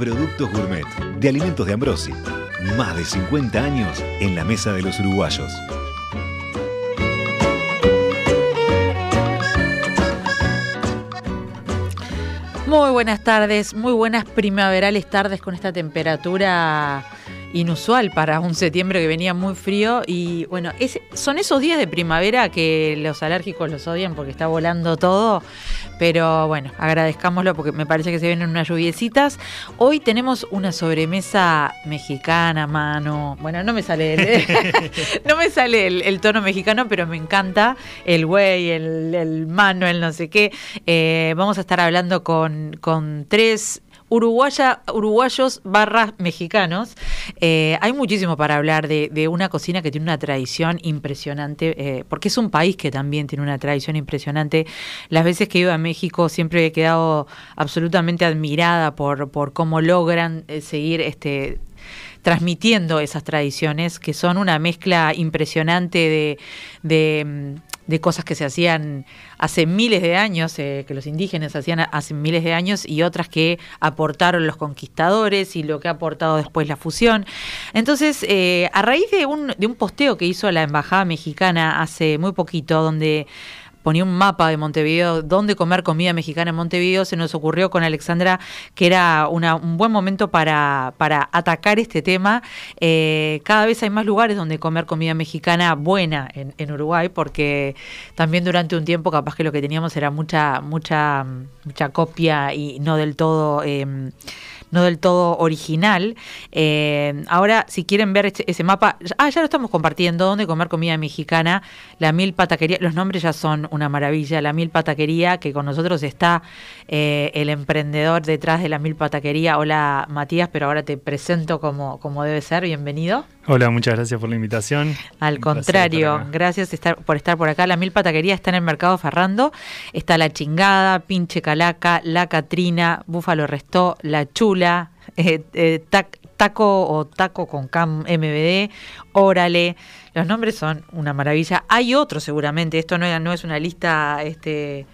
Productos Gourmet de Alimentos de Ambrosi. Más de 50 años en la mesa de los uruguayos. Muy buenas tardes, muy buenas primaverales tardes con esta temperatura inusual para un septiembre que venía muy frío y bueno, son esos días de primavera que los alérgicos los odian porque está volando todo, pero bueno, agradezcámoslo porque me parece que se vienen unas lluviecitas. Hoy tenemos una sobremesa mexicana, mano. Bueno, no me sale el, no me sale el, tono mexicano, pero me encanta el güey, el, mano, el no sé qué. Eh, vamos a estar hablando con, con tres uruguaya, uruguayos barras mexicanos. Eh, hay muchísimo para hablar de, una cocina que tiene una tradición impresionante, eh, porque es un país que también tiene una tradición impresionante. Las veces que he ido a México siempre he quedado absolutamente admirada por, cómo logran eh, seguir este transmitiendo esas tradiciones, que son una mezcla impresionante de, mm, de cosas que se hacían hace miles de años, eh, que los indígenas hacían hace miles de años, y otras que aportaron los conquistadores y lo que ha aportado después la fusión. Entonces, eh, a raíz de un, de un posteo que hizo la Embajada Mexicana hace muy poquito, donde ponía un mapa de Montevideo, dónde comer comida mexicana en Montevideo, se nos ocurrió con Alexandra que era un buen momento para, para atacar este tema. Eh, cada vez hay más lugares donde comer comida mexicana buena en, en, Uruguay, porque también durante un tiempo capaz que lo que teníamos era mucha, mucha, mucha copia y no del todo... Eh, no del todo original. Eh, ahora, si quieren ver este, ese mapa, ah, ya lo estamos compartiendo, donde comer comida mexicana, la Mil Pataquería, los nombres ya son una maravilla, la Mil Pataquería, que con nosotros está eh, el emprendedor detrás de la Mil Pataquería. Hola Matías, pero ahora te presento como, como debe ser, bienvenido. Hola, muchas gracias por la invitación. Al contrario, gracias por estar por acá. La Mil Pataquería está en el mercado Ferrando. Está La Chingada, Pinche Calaca, La Catrina, Búfalo Restó, La Chula, eh, eh, Taco o Taco con Cam MBD, Órale. Los nombres son una maravilla. Hay otros seguramente. Esto no, no es una lista... este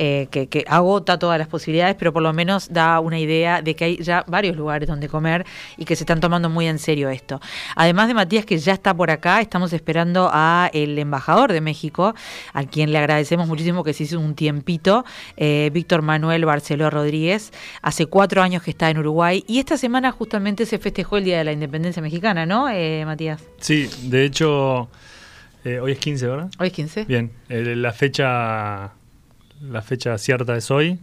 eh, que, agota todas las posibilidades, pero por lo menos da una idea de que hay ya varios lugares donde comer y que se están tomando muy en serio esto. Además de Matías, que ya está por acá, estamos esperando a el embajador de México, a quien le agradecemos muchísimo que se hizo un tiempito, eh, Víctor Manuel Barceló Rodríguez. Hace cuatro años que está en Uruguay y esta semana justamente se festejó el Día de la Independencia Mexicana, ¿no, eh, Matías? Sí, de hecho... hoy es 15, ¿verdad? Hoy es 15. Bien, la fecha la fecha cierta es hoy,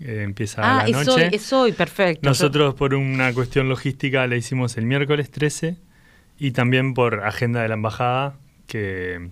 eh, empieza ah, la noche. Hoy, es hoy, perfecto. Nosotros por una cuestión logística la hicimos el miércoles 13 y también por agenda de la embajada que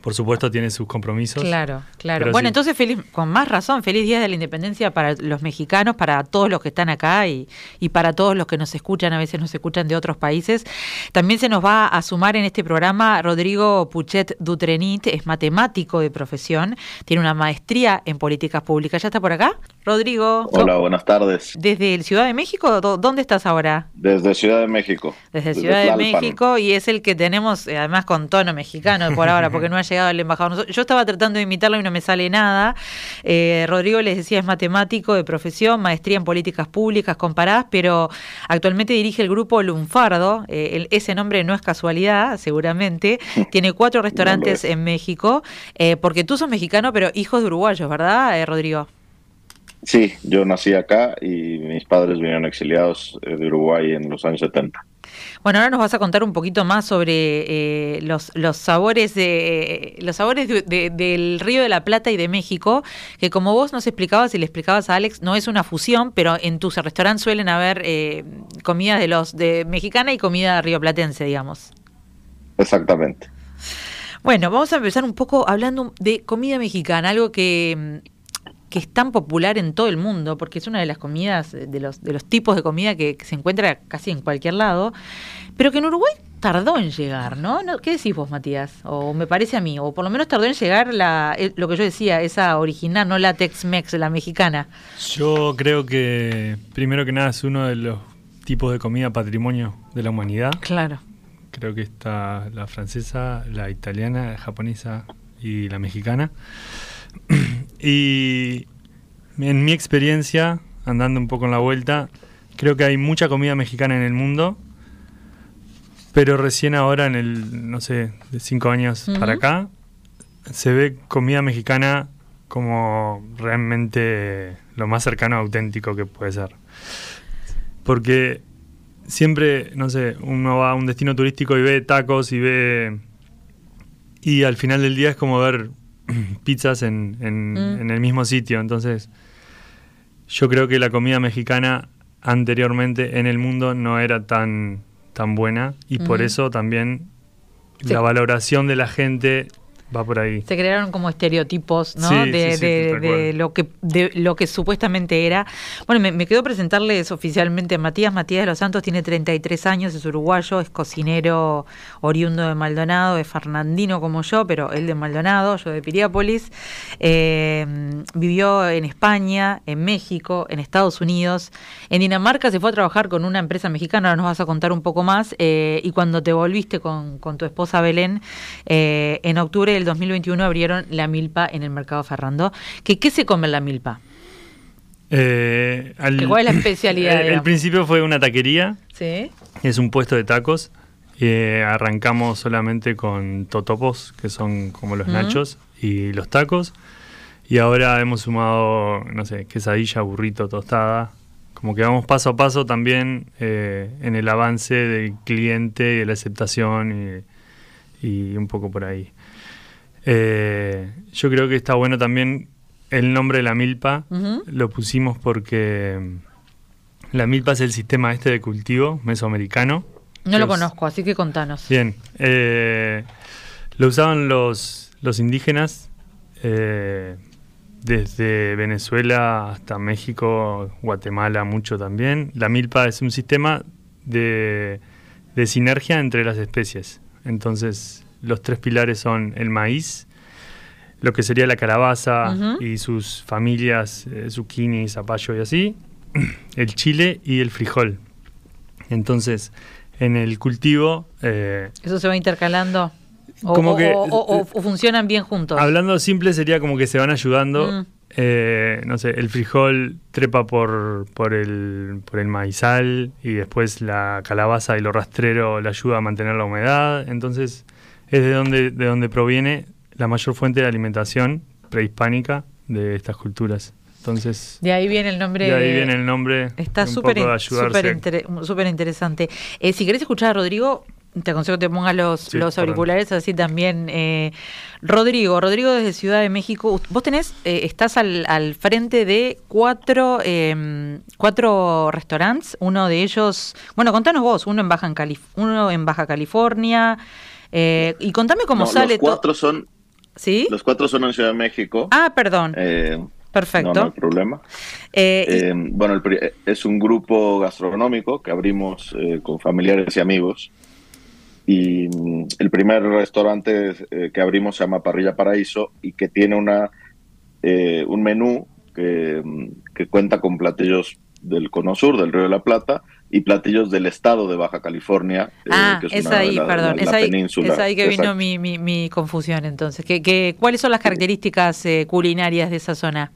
por supuesto tiene sus compromisos. Claro, claro. bueno, entonces feliz, con más razón, feliz día de la independencia para los mexicanos, para todos los que están acá y, y, para todos los que nos escuchan, a veces nos escuchan de otros países. También se nos va a sumar en este programa Rodrigo Puchet Dutrenit, es matemático de profesión, tiene una maestría en políticas públicas. ¿Ya está por acá? Rodrigo. Hola, buenas tardes. ¿Desde el Ciudad de México? ¿Dónde estás ahora? Desde Ciudad de México. Desde, Ciudad de México y es el que tenemos, eh, además con tono mexicano por ahora, porque no ha llegado el embajador. Yo estaba tratando de imitarlo y no me sale nada. Eh, Rodrigo les decía es matemático de profesión, maestría en políticas públicas comparadas, pero actualmente dirige el grupo Lunfardo. Eh, ese nombre no es casualidad, seguramente. Tiene cuatro restaurantes en México, porque tú sos mexicano, pero hijos de uruguayos, ¿verdad, Rodrigo? Sí, yo nací acá y mis padres vinieron exiliados eh, de Uruguay en los años 70. Bueno, ahora nos vas a contar un poquito más sobre eh, los, los sabores de los sabores del Río de la Plata y de México, que como vos nos explicabas y le explicabas a Alex, no es una fusión, pero en tus restaurantes suelen haber eh, comidas de los de mexicana y comida rioplatense, digamos. Exactamente. Bueno, vamos a empezar un poco hablando de comida mexicana, algo que que es tan popular en todo el mundo, porque es una de las comidas, de los, de los tipos de comida que, se encuentra casi en cualquier lado, pero que en Uruguay tardó en llegar, ¿no? ¿Qué decís vos, Matías? O me parece a mí, o por lo menos tardó en llegar la, lo que yo decía, esa original, no la Tex-Mex, la mexicana. Yo creo que, primero que nada, es uno de los tipos de comida patrimonio de la humanidad. Claro. Creo que está la francesa, la italiana, la japonesa y la mexicana. y en mi experiencia, andando un poco en la vuelta, creo que hay mucha comida mexicana en el mundo, pero recién ahora, en el, no sé, de cinco años para acá, se ve comida mexicana como realmente lo más cercano auténtico que puede ser. Porque siempre, no sé, uno va a un destino turístico y ve tacos y ve... Y al final del día es como ver pizzas en, mm. en, el mismo sitio. Entonces, yo creo que la comida mexicana anteriormente en el mundo no era tan, tan buena y por eso también la valoración de la gente va por ahí. Se crearon como estereotipos, ¿no? de, lo que de lo que supuestamente era. Bueno, me, quedo presentarles oficialmente a Matías. Matías de los Santos tiene 33 años, es uruguayo, es cocinero oriundo de Maldonado, es fernandino como yo, pero él de Maldonado, yo de Piriápolis. Eh, vivió en España, en México, en Estados Unidos. En Dinamarca se fue a trabajar con una empresa mexicana, ahora nos vas a contar un poco más. Eh, y cuando te volviste con, con tu esposa Belén, eh, en octubre el 2021 abrieron la milpa en el mercado Ferrando. ¿Qué, qué se come en la milpa? Eh, ¿Cuál es la especialidad? El, principio fue una taquería. Sí. Es un puesto de tacos. Eh, arrancamos solamente con totopos, que son como los nachos, y los tacos. Y ahora hemos sumado, no sé, quesadilla, burrito, tostada. Como que vamos paso a paso también eh, en el avance del cliente y la aceptación y un poco por ahí. Eh, yo creo que está bueno también el nombre de la milpa. Lo pusimos porque mm, la milpa es el sistema este de cultivo mesoamericano. No lo conozco, así que contanos. Bien. Eh, lo usaban los, los indígenas eh, desde Venezuela hasta México, Guatemala, mucho también. La milpa es un sistema de, de sinergia entre las especies. Entonces, los tres pilares son el maíz, lo que sería la calabaza y sus familias, eh, zucchini, zapallo y así, el chile y el frijol. Entonces, en el cultivo... Eh, ¿Eso se va intercalando? O, como que, o, funcionan bien juntos. Hablando simple sería como que se van ayudando. Mm. Eh, no sé, el frijol trepa por, por, el, por el maizal y después la calabaza y lo rastrero le ayuda a mantener la humedad. Entonces es de donde, de donde proviene la mayor fuente de alimentación prehispánica de estas culturas. Entonces, de ahí viene el nombre. De ahí viene el nombre. Está súper súper interesante. Eh, si querés escuchar a Rodrigo, te aconsejo que te pongas los, los auriculares, así también. Eh, Rodrigo, Rodrigo desde Ciudad de México, vos tenés, eh, estás al, al, frente de cuatro, eh, cuatro restaurantes, uno de ellos, bueno, contanos vos, uno en Baja, en Calif uno en Baja California, eh, y contame cómo sale. Los cuatro son. ¿Sí? Los cuatro son en Ciudad de México. Ah, perdón. Eh, Perfecto. No, hay problema. Eh, bueno, es un grupo gastronómico que abrimos con familiares y amigos. Y mm, el primer restaurante que abrimos se llama Parrilla Paraíso y que tiene una, un menú que, mm, que cuenta con platillos del Cono Sur, del Río de la Plata, y platillos del estado de Baja California. Eh, ah, es, ahí, perdón, es, ahí, es ahí que vino mi, mi, mi, confusión entonces. ¿Qué, qué, cuáles son las características eh, culinarias de esa zona?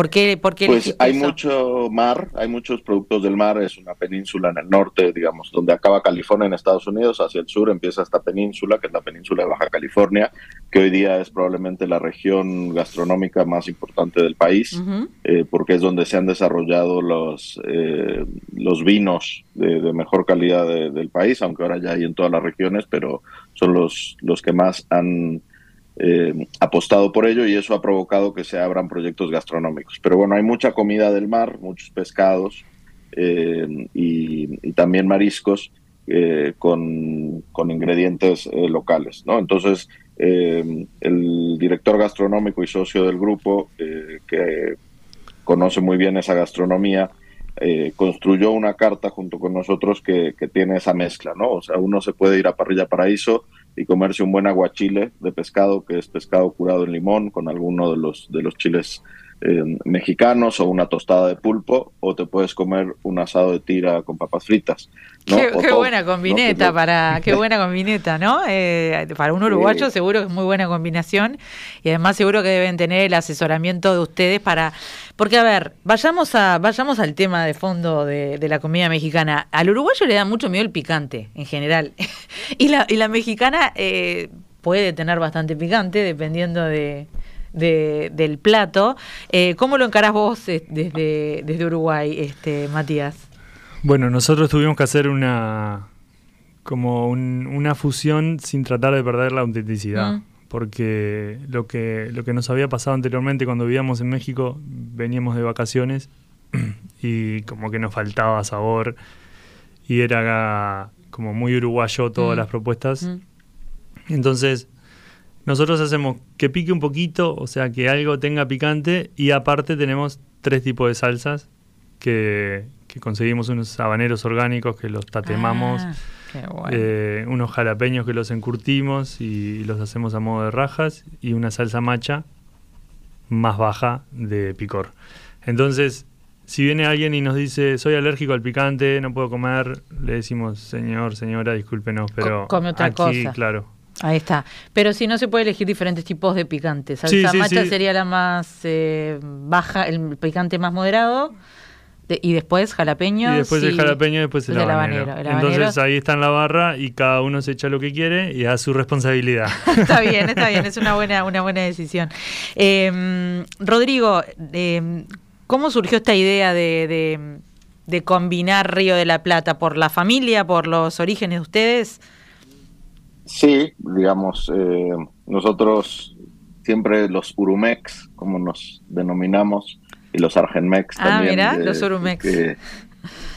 ¿Por qué, pues hay mucho mar, hay muchos productos del mar, es una península en el norte, digamos, donde acaba California en Estados Unidos, hacia el sur empieza esta península, que es la península de Baja California, que hoy día es probablemente la región gastronómica más importante del país, eh, porque es donde se han desarrollado los, eh, los vinos de, mejor calidad del país, aunque ahora ya hay en todas las regiones, pero son los, los que más han eh, apostado por ello y eso ha provocado que se abran proyectos gastronómicos. Pero bueno, hay mucha comida del mar, muchos pescados eh, y, también mariscos eh, con, ingredientes locales, ¿no? Entonces, el director gastronómico y socio del grupo, que conoce muy bien esa gastronomía, construyó una carta junto con nosotros que, que, tiene esa mezcla, ¿no? O sea, uno se puede ir a Parrilla Paraíso y comerse un buen aguachile de pescado, que es pescado curado en limón, con alguno de los, de los chiles eh, mexicanos o una tostada de pulpo, o te puedes comer un asado de tira con papas fritas. Qué, buena combineta para, qué buena combineta, ¿no? Eh, para un uruguayo seguro que es muy buena combinación y además seguro que deben tener el asesoramiento de ustedes para, porque a ver, vayamos a, vayamos al tema de fondo de, la comida mexicana. Al uruguayo le da mucho miedo el picante en general y la, y la mexicana eh, puede tener bastante picante dependiendo de de, del plato. Eh, ¿Cómo lo encarás vos eh, desde, desde Uruguay, este, Matías? Bueno, nosotros tuvimos que hacer una como una fusión sin tratar de perder la autenticidad. Mm. Porque lo que, lo que nos había pasado anteriormente cuando vivíamos en México, veníamos de vacaciones y como que nos faltaba sabor y era como muy uruguayo todas mm. las propuestas. Mm. Entonces nosotros hacemos que pique un poquito, o sea, que algo tenga picante y aparte tenemos tres tipos de salsas que, conseguimos unos habaneros orgánicos que los tatemamos, ah, eh, unos jalapeños que los encurtimos y los hacemos a modo de rajas y una salsa macha más baja de picor. Entonces, si viene alguien y nos dice soy alérgico al picante, no puedo comer, le decimos señor, señora, discúlpenos, pero Come otra aquí, claro, Ahí está. Pero si no se puede elegir diferentes tipos de picante. Salsa macha sería la más eh, baja, el picante más moderado. y después jalapeños. Y después el jalapeño y después el, habanero. Entonces ahí está en la barra y cada uno se echa lo que quiere y a su responsabilidad. está bien, está bien, es una buena, una buena decisión. Em, Rodrigo, em, ¿cómo surgió esta idea de, de combinar Río de la Plata? ¿Por la familia, por los orígenes de ustedes? Sí, digamos, eh, nosotros siempre los Urumex, como nos denominamos, y los Argenmex ah, también. Mira, los Urumex.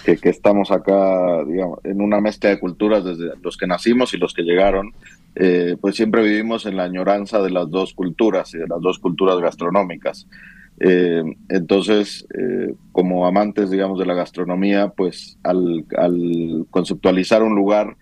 Que, que, estamos acá, digamos, en una mezcla de culturas desde los que nacimos y los que llegaron, eh, pues siempre vivimos en la añoranza de las dos culturas y de las dos culturas gastronómicas. Eh, entonces, como amantes, digamos, de la gastronomía, pues al, al conceptualizar un lugar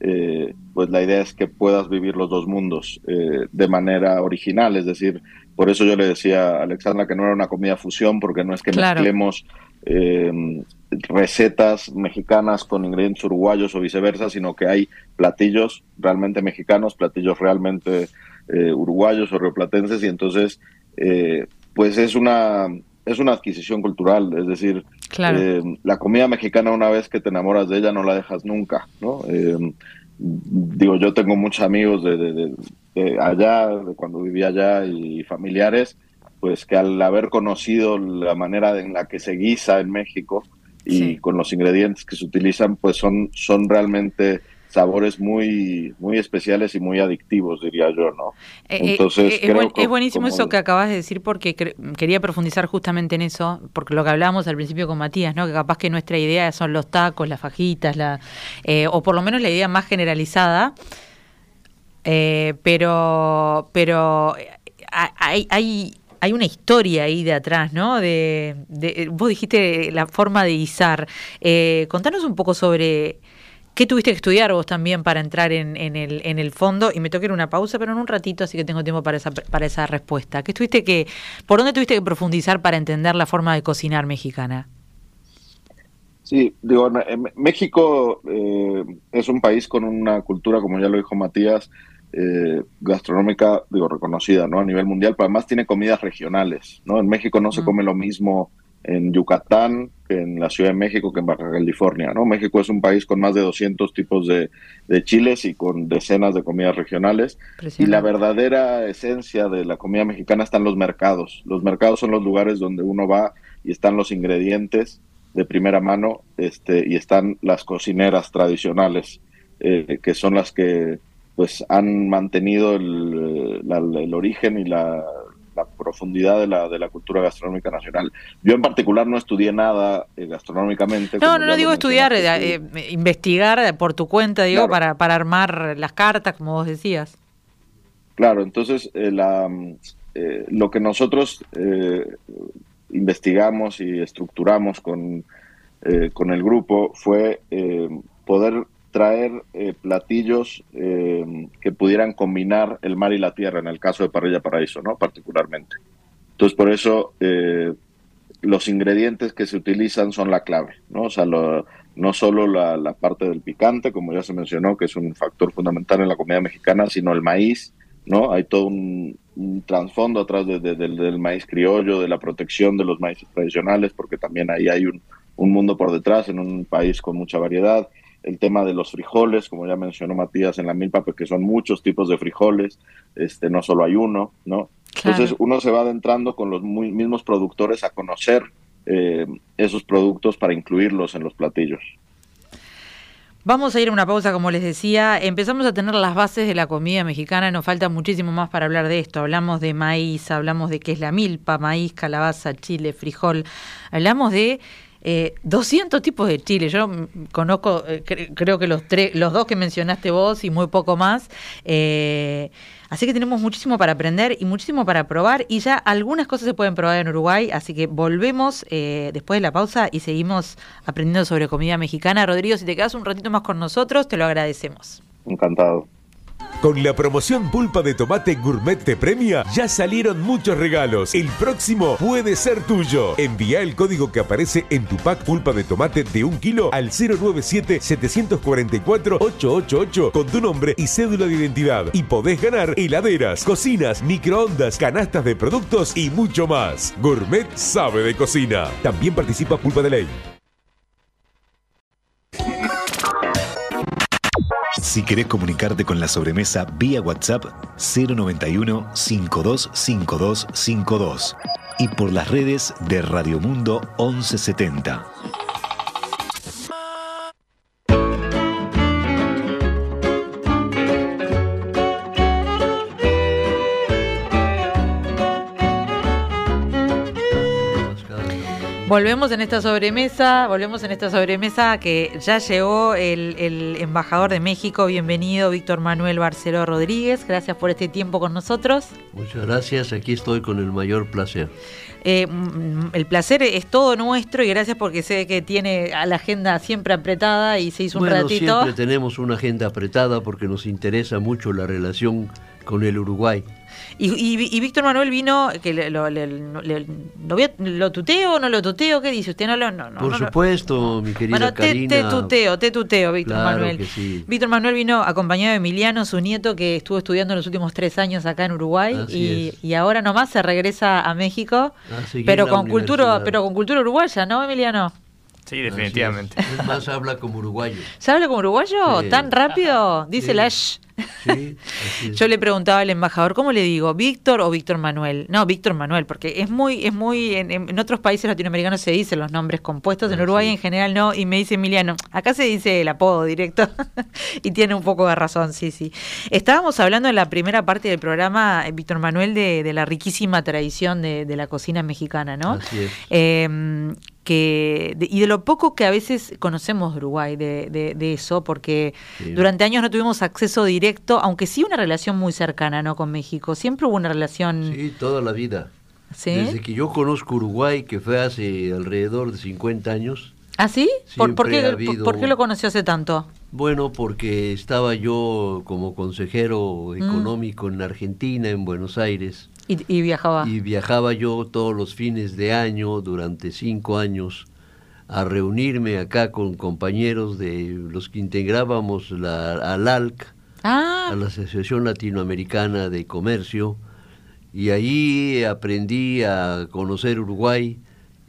eh, pues la idea es que puedas vivir los dos mundos eh, de manera original, es decir, por eso yo le decía a Alexandra que no era una comida fusión, porque no es que mezclemos eh, recetas mexicanas con ingredientes uruguayos o viceversa, sino que hay platillos realmente mexicanos, platillos realmente uruguayos o rioplatenses, y entonces, pues es una, es una adquisición cultural, es decir, eh, la comida mexicana una vez que te enamoras de ella no la dejas nunca, ¿no? Digo, yo tengo muchos amigos de, allá, de cuando vivía allá y familiares, pues que al haber conocido la manera en la que se guisa en México y con los ingredientes que se utilizan, pues son, son realmente sabores muy muy especiales y muy adictivos diría yo no eh, eh, entonces eh, es, buenísimo eso que acabas de decir porque quería profundizar justamente en eso porque lo que hablábamos al principio con Matías no que capaz que nuestra idea son los tacos las fajitas la o por lo menos la idea más generalizada pero pero hay, hay hay una historia ahí de atrás, ¿no? De, de vos dijiste la forma de guisar. contanos un poco sobre ¿Qué tuviste que estudiar vos también para entrar en, el, en el fondo? Y me toca ir una pausa, pero en un ratito, así que tengo tiempo para esa, para esa respuesta. ¿Qué tuviste que, ¿Por dónde tuviste que profundizar para entender la forma de cocinar mexicana? Sí, digo, México eh, es un país con una cultura, como ya lo dijo Matías, eh, gastronómica, digo, reconocida, ¿no? A nivel mundial, pero además tiene comidas regionales, ¿no? En México no se come lo mismo en Yucatán, en la Ciudad de México, que en Baja California. ¿no? México es un país con más de 200 tipos de, chiles y con decenas de comidas regionales. Y la verdadera esencia de la comida mexicana está en los mercados. Los mercados son los lugares donde uno va y están los ingredientes de primera mano este, y están las cocineras tradicionales, eh, que son las que pues han mantenido el, el origen y la, la profundidad de la, de la cultura gastronómica nacional. Yo en particular no estudié nada eh, gastronómicamente. No, no, no digo estudiar, eh, eh, investigar por tu cuenta, digo, para, para armar las cartas, como vos decías. Claro, entonces la, lo que nosotros investigamos y estructuramos con, con el grupo fue poder traer platillos que pudieran combinar el mar y la tierra, en el caso de Parrilla Paraíso, ¿no? Particularmente. Entonces, por eso los ingredientes que se utilizan son la clave, ¿no? O sea, no solo la, parte del picante, como ya se mencionó, que es un factor fundamental en la comida mexicana, sino el maíz, ¿no? Hay todo un, trasfondo atrás del maíz criollo, de la protección de los maíces tradicionales, porque también ahí hay un, mundo por detrás en un país con mucha variedad. El tema de los frijoles, como ya mencionó Matías en la milpa, porque son muchos tipos de frijoles, este, no solo hay uno, ¿no? Entonces uno se va adentrando con los mismos productores a conocer eh, esos productos para incluirlos en los platillos. Vamos a ir a una pausa, como les decía. Empezamos a tener las bases de la comida mexicana. Nos falta muchísimo más para hablar de esto. Hablamos de maíz, hablamos de qué es la milpa, maíz, calabaza, chile, frijol. Hablamos de 200 eh, tipos de chile. Yo conozco, eh, creo que los, tres, los dos que mencionaste vos y muy poco más. Eh, Así que tenemos muchísimo para aprender y muchísimo para probar y ya algunas cosas se pueden probar en Uruguay, así que volvemos eh, después de la pausa y seguimos aprendiendo sobre comida mexicana. Rodrigo, si te quedas un ratito más con nosotros, te lo agradecemos. Encantado. Con la promoción Pulpa de Tomate Gourmet te premia, ya salieron muchos regalos. El próximo puede ser tuyo. Envía el código que aparece en tu pack Pulpa de Tomate de un kilo al 097-744-888 con tu nombre y cédula de identidad. Y podés ganar heladeras, cocinas, microondas, canastas de productos y mucho más. Gourmet sabe de cocina. También participa Pulpa de Ley. Si querés comunicarte con la sobremesa vía WhatsApp 091 525252 y por las redes de Radio Mundo 1170. Volvemos en esta sobremesa, volvemos en esta sobremesa que ya llegó el, embajador de México. Bienvenido, Víctor Manuel Barceló Rodríguez. Gracias por este tiempo con nosotros. Muchas gracias, aquí estoy con el mayor placer. Eh, mm, el placer es todo nuestro y gracias porque sé que tiene a la agenda siempre apretada y se hizo un ratito. Siempre tenemos una agenda apretada porque nos interesa mucho la relación con el Uruguay. Y, Víctor Manuel vino, que lo, lo, tuteo o no lo tuteo, ¿qué dice? ¿Usted no lo.? No, Por supuesto, mi querida bueno, te, tuteo, te tuteo, Víctor Manuel. Víctor Manuel vino acompañado de Emiliano, su nieto, que estuvo estudiando los últimos tres años acá en Uruguay y, y, ahora nomás se regresa a México, pero con, cultura, pero con cultura uruguaya, ¿no, Emiliano? Sí, definitivamente. Es. más, habla como uruguayo. ¿Se habla como uruguayo? ¿Tan rápido? Dice la Yo le preguntaba al embajador, ¿cómo le digo? ¿Víctor o Víctor Manuel? No, Víctor Manuel, porque es muy, es muy, en, otros países latinoamericanos se dicen los nombres compuestos, en ah, Uruguay en general no, y me dice Emiliano, acá se dice el apodo directo, y tiene un poco de razón, sí, sí. Estábamos hablando en la primera parte del programa, eh, Víctor Manuel, de, la riquísima tradición de, la cocina mexicana, ¿no? Así es. Em, que, y de lo poco que a veces conocemos de Uruguay, de, de, eso, porque durante años no tuvimos acceso directo, aunque sí una relación muy cercana ¿no? con México. Siempre hubo una relación... Sí, toda la vida. Desde que yo conozco Uruguay, que fue hace alrededor de 50 años. ¿Ah, sí? ¿Por, qué, ¿Por, qué, lo conoció hace tanto? Bueno, porque estaba yo como consejero mm. económico en Argentina, en Buenos Aires. ¿Y, viajaba? Y viajaba yo todos los fines de año, durante cinco años, a reunirme acá con compañeros de los que integrábamos la ALALC, ah. a la Asociación Latinoamericana de Comercio, y ahí aprendí a conocer Uruguay,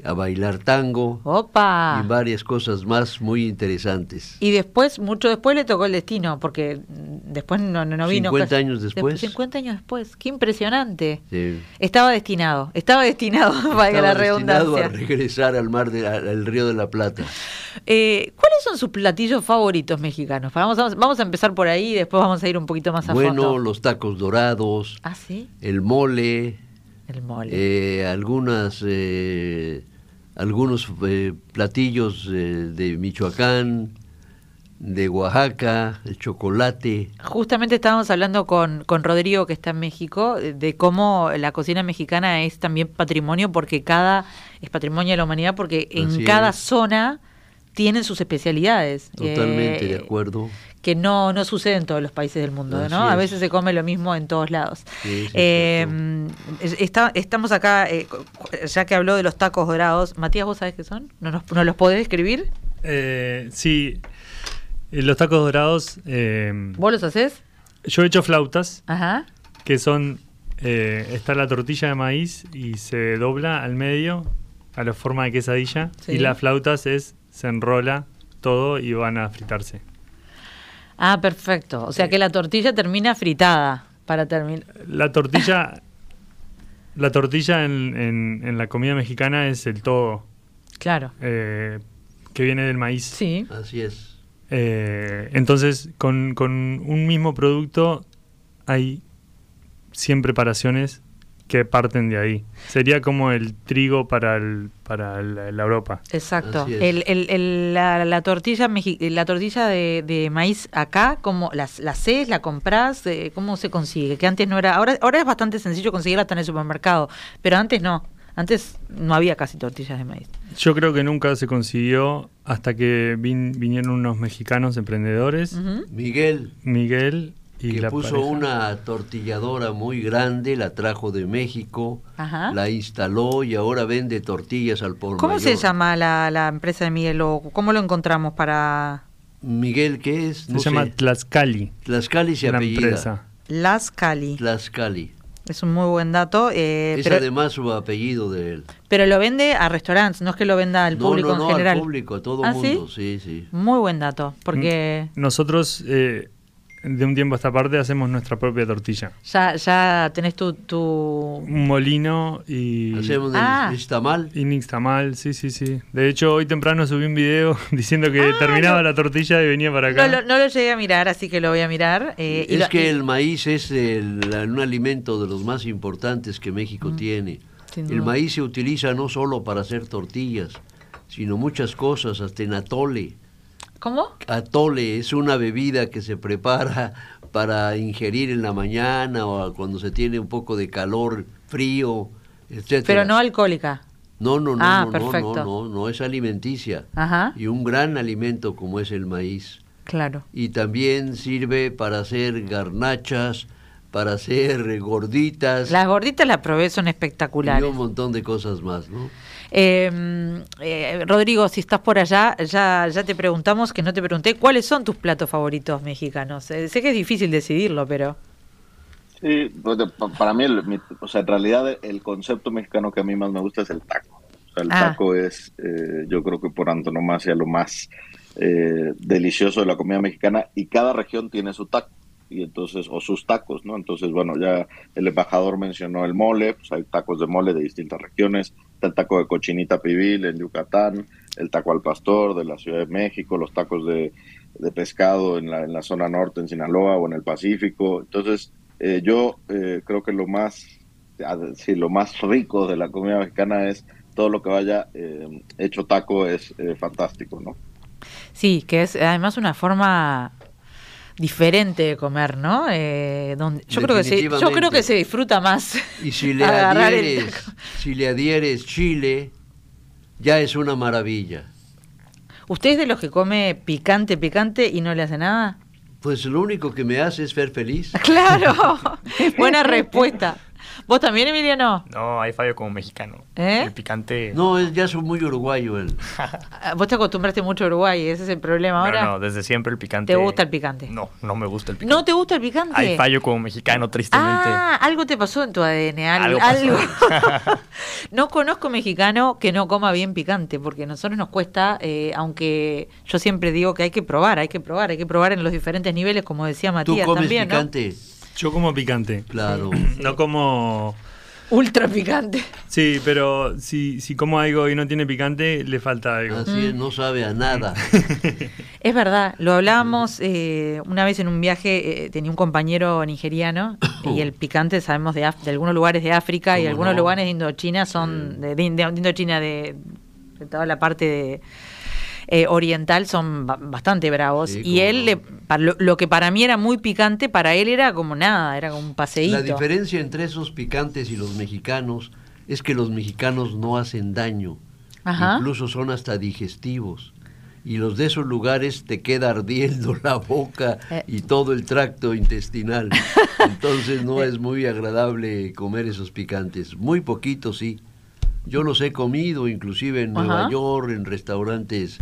a bailar tango Opa. y varias cosas más muy interesantes. Y después, mucho después le tocó el destino, porque después no, no, vino. 50 años después. 50 años después, qué impresionante. Estaba destinado, estaba destinado, valga la redundancia. a regresar al mar, del Río de la Plata. Eh, ¿Cuáles son sus platillos favoritos mexicanos? Vamos, vamos, a empezar por ahí y después vamos a ir un poquito más a bueno, fondo. Bueno, los tacos dorados. ¿Ah, sí? El mole. El mole. Eh, algunas eh, algunos eh, platillos eh, de Michoacán, de Oaxaca, el chocolate. Justamente estábamos hablando con, con Rodrigo, que está en México, de cómo la cocina mexicana es también patrimonio, porque cada, es patrimonio de la humanidad, porque en Así cada es. zona tienen sus especialidades. Totalmente eh, de acuerdo. Que no, no sucede en todos los países del mundo, Así ¿no? A es. veces se come lo mismo en todos lados. Sí, Eh, es- está- estamos acá, eh, ya que habló de los tacos dorados. Matías, ¿vos sabés qué son? ¿No nos, los podés escribir? Eh, sí, eh, los tacos dorados. eh, ¿Vos los hacés? yo he hecho flautas, Ajá. que son. eh, está la tortilla de maíz y se dobla al medio a la forma de quesadilla. Sí. Y las flautas es. Se enrola todo y van a fritarse. Ah, perfecto. O sea que la tortilla termina fritada para terminar. La tortilla. la tortilla en, en- en la comida mexicana es el todo Claro. eh, que viene del maíz. Sí. Así es. Eh, entonces, con, con un mismo producto hay 100 preparaciones que parten de ahí. Sería como el trigo para, el, para la, la Europa. Exacto. Así es. El, el- el- la, la tortilla mexi- la tortilla de, de maíz acá, ¿cómo la, la haces, la compras? Eh, ¿Cómo se consigue? Que antes no era. Ahora, ahora es bastante sencillo conseguirla hasta en el supermercado, pero antes no. Antes no había casi tortillas de maíz. Yo creo que nunca se consiguió hasta que vin- vinieron unos mexicanos emprendedores. Miguel, Miguel y que la puso pareja. una tortilladora muy grande, la trajo de México, Ajá. la instaló y ahora vende tortillas al por ¿Cómo se llama la, la empresa de Miguel? ¿O ¿Cómo lo encontramos para Miguel, ¿qué es? Se No llama sé. Tlaxcali, Tlaxcali se la apellida. empresa. Las Cali? Tlaxcali. Es un muy buen dato. eh, es pero, además su apellido de él. pero lo vende a restaurantes, no es que lo venda al no, público no, no, en general. al público, a todo ¿Ah, mundo, sí, sí. Muy buen dato, porque Nosotros, eh, de un tiempo a esta parte, hacemos nuestra propia tortilla. ya, ya tenés tu, tu... Un molino y... Hacemos Ah. nixtamal. Y nixtamal, sí, sí, sí. De hecho, hoy temprano subí un video diciendo que Ah, terminaba no. la tortilla y venía para acá. No, lo- no lo llegué a mirar, así que lo voy a mirar. eh, y es lo- que y- el maíz es el- un alimento de los más importantes que México tiene. Mm. sin El maíz se utiliza no solo para hacer tortillas, sino muchas cosas, hasta en atole. ¿Cómo? Atole es una bebida que se prepara para ingerir en la mañana o cuando se tiene un poco de calor, frío, etcétera. Pero no alcohólica. No, no, no, Ah, no, no, perfecto. no, no, no, es alimenticia. Ajá, Y un gran alimento como es el maíz. claro. Y también sirve para hacer garnachas, para hacer gorditas Las gorditas las probé, son y espectaculares. un montón de cosas más, ¿no? Eh, eh, Rodrigo, si estás por allá, ya, ya te preguntamos, que no te pregunté, ¿cuáles son tus platos favoritos mexicanos? Eh, sé que es difícil decidirlo, pero... Sí, para mí, el, mi- o sea, en realidad el concepto mexicano que a mí más me gusta es el taco. O sea, el Ah. taco es, eh, yo creo que por antonomasia, lo más eh, delicioso de la comida mexicana y cada región tiene su taco y entonces o sus tacos, ¿no? Entonces, bueno, ya el embajador mencionó el mole, pues hay tacos de mole de distintas regiones, el taco de cochinita pibil en Yucatán, el taco al pastor de la Ciudad de México, los tacos de, de pescado en la, en la zona norte, en Sinaloa o en el Pacífico. Entonces, eh, yo eh, creo que lo más, ah, sí, lo más rico de la comida mexicana es todo lo que vaya eh, hecho taco es eh, fantástico, ¿no? Sí, que es además una forma diferente de comer, ¿no? Eh, donde, yo, creo que se, yo creo que se disfruta más. Y si le adhieres, si le adhieres chile, ya es una maravilla. ¿Usted es de los que come picante, picante y no le hace nada? Pues lo único que me hace es ver feliz. Claro, buena respuesta. ¿Vos también, Emiliano? No, hay fallo como mexicano. ¿Eh? El picante. No, él ya soy muy uruguayo él. Ah, Vos te acostumbraste mucho a Uruguay, ese es el problema ahora. No, no, desde siempre el picante. ¿Te gusta el picante? No, no me gusta el picante. ¿No te gusta el picante? Hay fallo como mexicano, tristemente. Ah, algo te pasó en tu ADN, algo. Algo algo. no conozco mexicano que no coma bien picante, porque a nosotros nos cuesta, eh, aunque yo siempre digo que hay que probar, hay que probar, hay que probar en los diferentes niveles, como decía ¿Tú Matías comes también, ¿no? Yo como picante. Claro. No como... Ultra picante. Sí, pero si, si como algo y no tiene picante, le falta algo. Así es, no sabe a nada. Es verdad, lo hablábamos eh, una vez en un viaje, eh, tenía un compañero nigeriano y el picante sabemos de, Af- de algunos lugares de África y ¿Cómo algunos no? lugares de Indochina son de, de- de Indochina, de, de toda la parte de... eh, oriental son ba- bastante bravos. Sí, y él, le- lo, lo que para mí era muy picante, para él era como nada, era como un paseíto. La diferencia entre esos picantes y los mexicanos es que los mexicanos no hacen daño, Ajá. incluso son hasta digestivos. Y los de esos lugares te queda ardiendo la boca Eh. y todo el tracto intestinal. Entonces no es muy agradable comer esos picantes. Muy poquito sí. Yo los he comido inclusive en Nueva Ajá. York, en restaurantes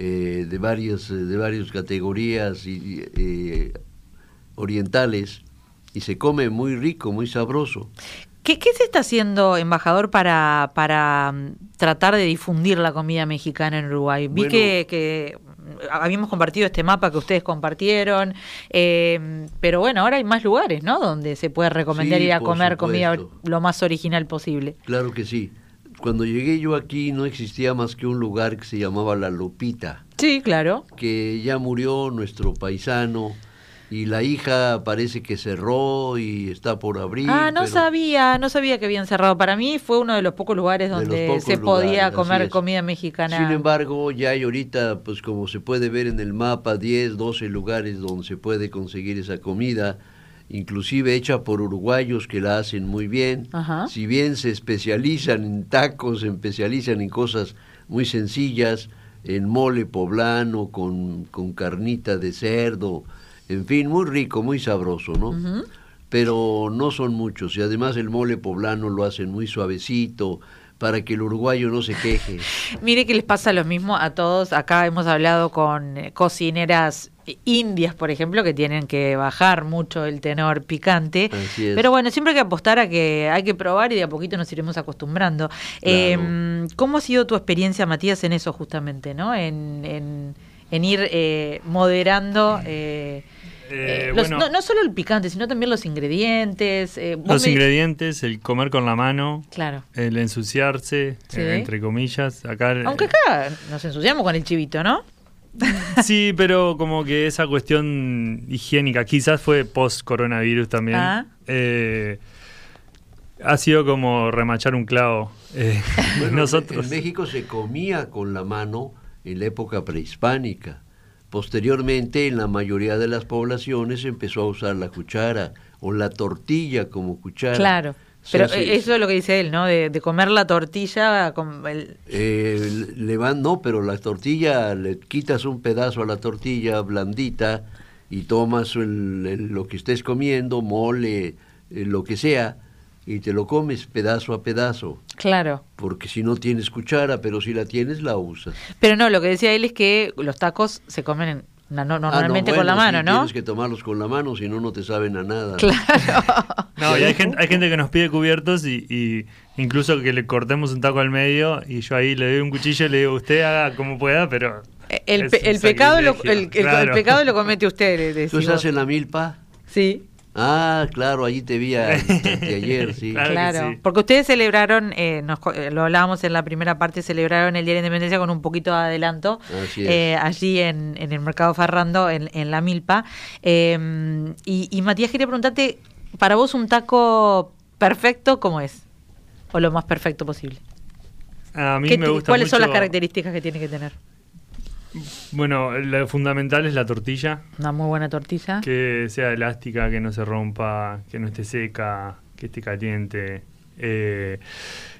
eh, de varias eh, de varias categorías y eh, orientales y se come muy rico, muy sabroso. ¿Qué, qué se está haciendo, embajador, para, para mm, tratar de difundir la comida mexicana en Uruguay? Vi Bueno. que, que mm, habíamos compartido este mapa que ustedes compartieron, eh, pero bueno, ahora hay más lugares, ¿no? Donde se puede recomendar Sí, ir a comer comida lo más original posible. Claro que sí. Cuando llegué yo aquí no existía más que un lugar que se llamaba La Lupita, Sí, claro. que ya murió nuestro paisano y la hija parece que cerró y está por abrir. ah, no sabía, no sabía que habían cerrado. Para mí fue uno de los pocos lugares donde pocos se podía lugares, comer comida mexicana. Sin embargo, ya hay ahorita, pues como se puede ver en el mapa, 10, 12 lugares donde se puede conseguir esa comida, inclusive hecha por uruguayos que la hacen muy bien. Ajá. Si bien se especializan en tacos, se especializan en cosas muy sencillas, en mole poblano, con, con carnita de cerdo, en fin, muy rico, muy sabroso, ¿no? Pero no son muchos y además el mole poblano lo hacen muy suavecito para que el uruguayo no se queje. Mire que les pasa lo mismo a todos. Acá hemos hablado con eh, cocineras indias, por ejemplo, que tienen que bajar mucho el tenor picante. Así es. Pero bueno, siempre hay que apostar a que hay que probar y de a poquito nos iremos acostumbrando. Eh, ¿Cómo ha sido tu experiencia, Matías, en eso justamente, no? En, en, en ir eh, moderando. eh, Eh, eh, los- bueno. no, no solo el picante, sino también los ingredientes. eh, Los me- ingredientes, el comer con la mano, Claro. el ensuciarse, Sí. eh, entre comillas. Acá, Aunque acá nos ensuciamos con el chivito, ¿no? Sí, pero como que esa cuestión higiénica, quizás fue post-coronavirus también. Ah. eh, ha sido como remachar un clavo. eh, Bueno, nosotros. En México se comía con la mano en la época prehispánica. Posteriormente, en la mayoría de las poblaciones se empezó a usar la cuchara o la tortilla como cuchara. Claro. Pero eh, eso es lo que dice él, ¿no? De, de comer la tortilla con el... Eh, le van, no, pero la tortilla, le quitas un pedazo a la tortilla blandita y tomas el- el- lo que estés comiendo, mole, eh, lo que sea, y te lo comes pedazo a pedazo. Claro. Porque si no tienes cuchara, pero si la tienes, la usas. Pero no, lo que decía él es que los tacos se comen en- no- Ah, no, normalmente con la bueno, mano, sí, ¿no? Tienes que tomarlos con la mano, si no, no te saben a nada. Claro. No, y hay gente, hay gente que nos pide cubiertos y, y incluso que le cortemos un taco al medio y yo ahí le doy un cuchillo y le digo, usted haga como pueda, pero... El, es el pecado lo, el, el- el claro. pecado lo comete usted, le ¿Tú decimos. estás en la milpa? Sí, Ah, claro, allí te vi a- de ayer, sí. Claro que claro. sí. Porque ustedes celebraron, eh, nos co- lo hablábamos en la primera parte, celebraron el Día de la Independencia con un poquito de adelanto. Así es. eh, allí en, en el Mercado Farrando, en, en La Milpa. Eh, y, y Matías, quería preguntarte, para vos un taco perfecto, ¿cómo es? O lo más perfecto posible. A mí ¿Qué me gusta ¿Cuáles son las características que tiene que tener? Bueno, lo fundamental es la tortilla, Una muy buena tortilla. que sea elástica, que no se rompa, que no esté seca, que esté caliente. Eh,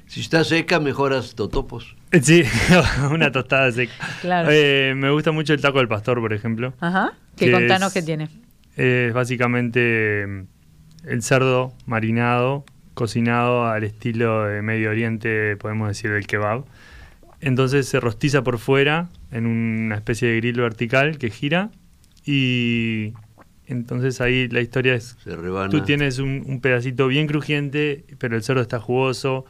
Si está seca, mejoras totopos. sí, una tostada seca. Claro. Eh, me gusta mucho el taco del pastor, por ejemplo. Ajá. Que contanos es- qué tiene. Es básicamente mm, el cerdo marinado, cocinado al estilo de Medio Oriente, podemos decir, del kebab. Entonces se rostiza por fuera en una especie de grill vertical que gira y entonces ahí la historia es, Se rebana. tú tienes un, un pedacito bien crujiente, pero el cerdo está jugoso.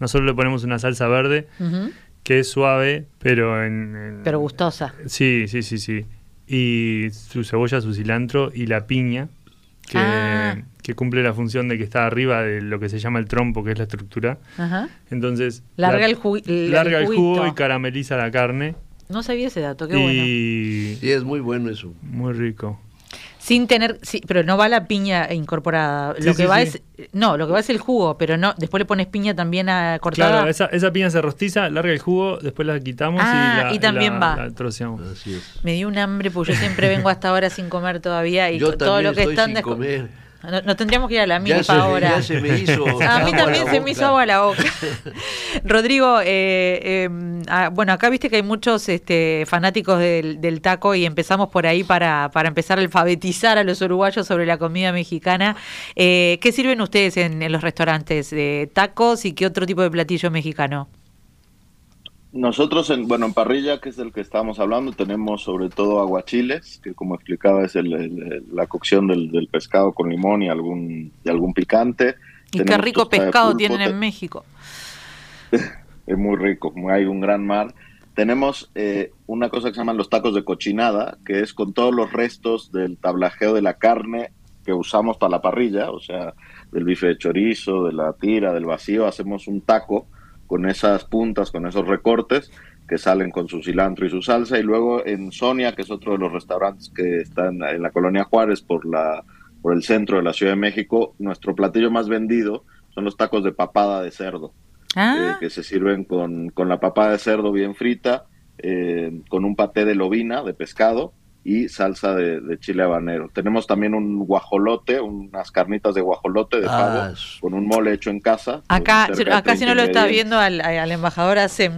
Nosotros le ponemos una salsa verde que es suave, pero en... en- Pero gustosa. Sí, sí, sí, sí. Y su cebolla, su cilantro y la piña, que, Ah. que cumple la función de que está arriba de lo que se llama el trompo, que es la estructura. Ajá. Entonces, Larga la- el ju- el- larga el el jugo y carameliza la carne. No sabía ese dato, qué bueno. y Sí, es muy bueno eso. muy rico. Sin tener, sí, pero no va la piña incorporada. Sí, lo que sí, va sí. es, no, lo que va es el jugo, pero no, después le pones piña también a, cortada. Claro, esa, esa piña se rostiza, larga el jugo, después la quitamos Ah, y, la, y también la- va. la troceamos. Así es. Me dio un hambre porque yo siempre vengo hasta ahora sin comer todavía y Yo to- todo lo que estoy están sin comer. No, no tendríamos que ir a la milpa ahora. ya se me hizo. A mí también se me hizo agua la boca. Rodrigo, eh, eh, bueno, acá viste que hay muchos este, fanáticos del, del taco y empezamos por ahí para, para empezar a alfabetizar a los uruguayos sobre la comida mexicana. Eh, ¿Qué sirven ustedes en, en los restaurantes? Eh, ¿Tacos y qué otro tipo de platillo mexicano? Nosotros, en, bueno, en parrilla, que es del que estábamos hablando, tenemos sobre todo aguachiles, que como explicaba es el- el- la cocción del, del pescado con limón y algún, y algún picante. Y qué rico pescado pulpo, tienen en México. Es muy rico, hay un gran mar. Tenemos eh, una cosa que se llaman los tacos de cochinada, que es con todos los restos del tablajeo de la carne que usamos para la parrilla, o sea, del bife de chorizo, de la tira, del vacío, hacemos un taco con esas puntas, con esos recortes que salen con su cilantro y su salsa. Y luego en Sonia, que es otro de los restaurantes que están en la colonia Juárez por, la, por el centro de la Ciudad de México, nuestro platillo más vendido son los tacos de papada de cerdo eh, Ah, que se sirven con, con la papada de cerdo bien frita, eh, con un paté de lobina, de pescado, y salsa de, de chile habanero. Tenemos también un guajolote, unas carnitas de guajolote de Ah, pavo, es- con un mole hecho en casa. acá, acá si 30 no lo está viendo al, al embajador hace.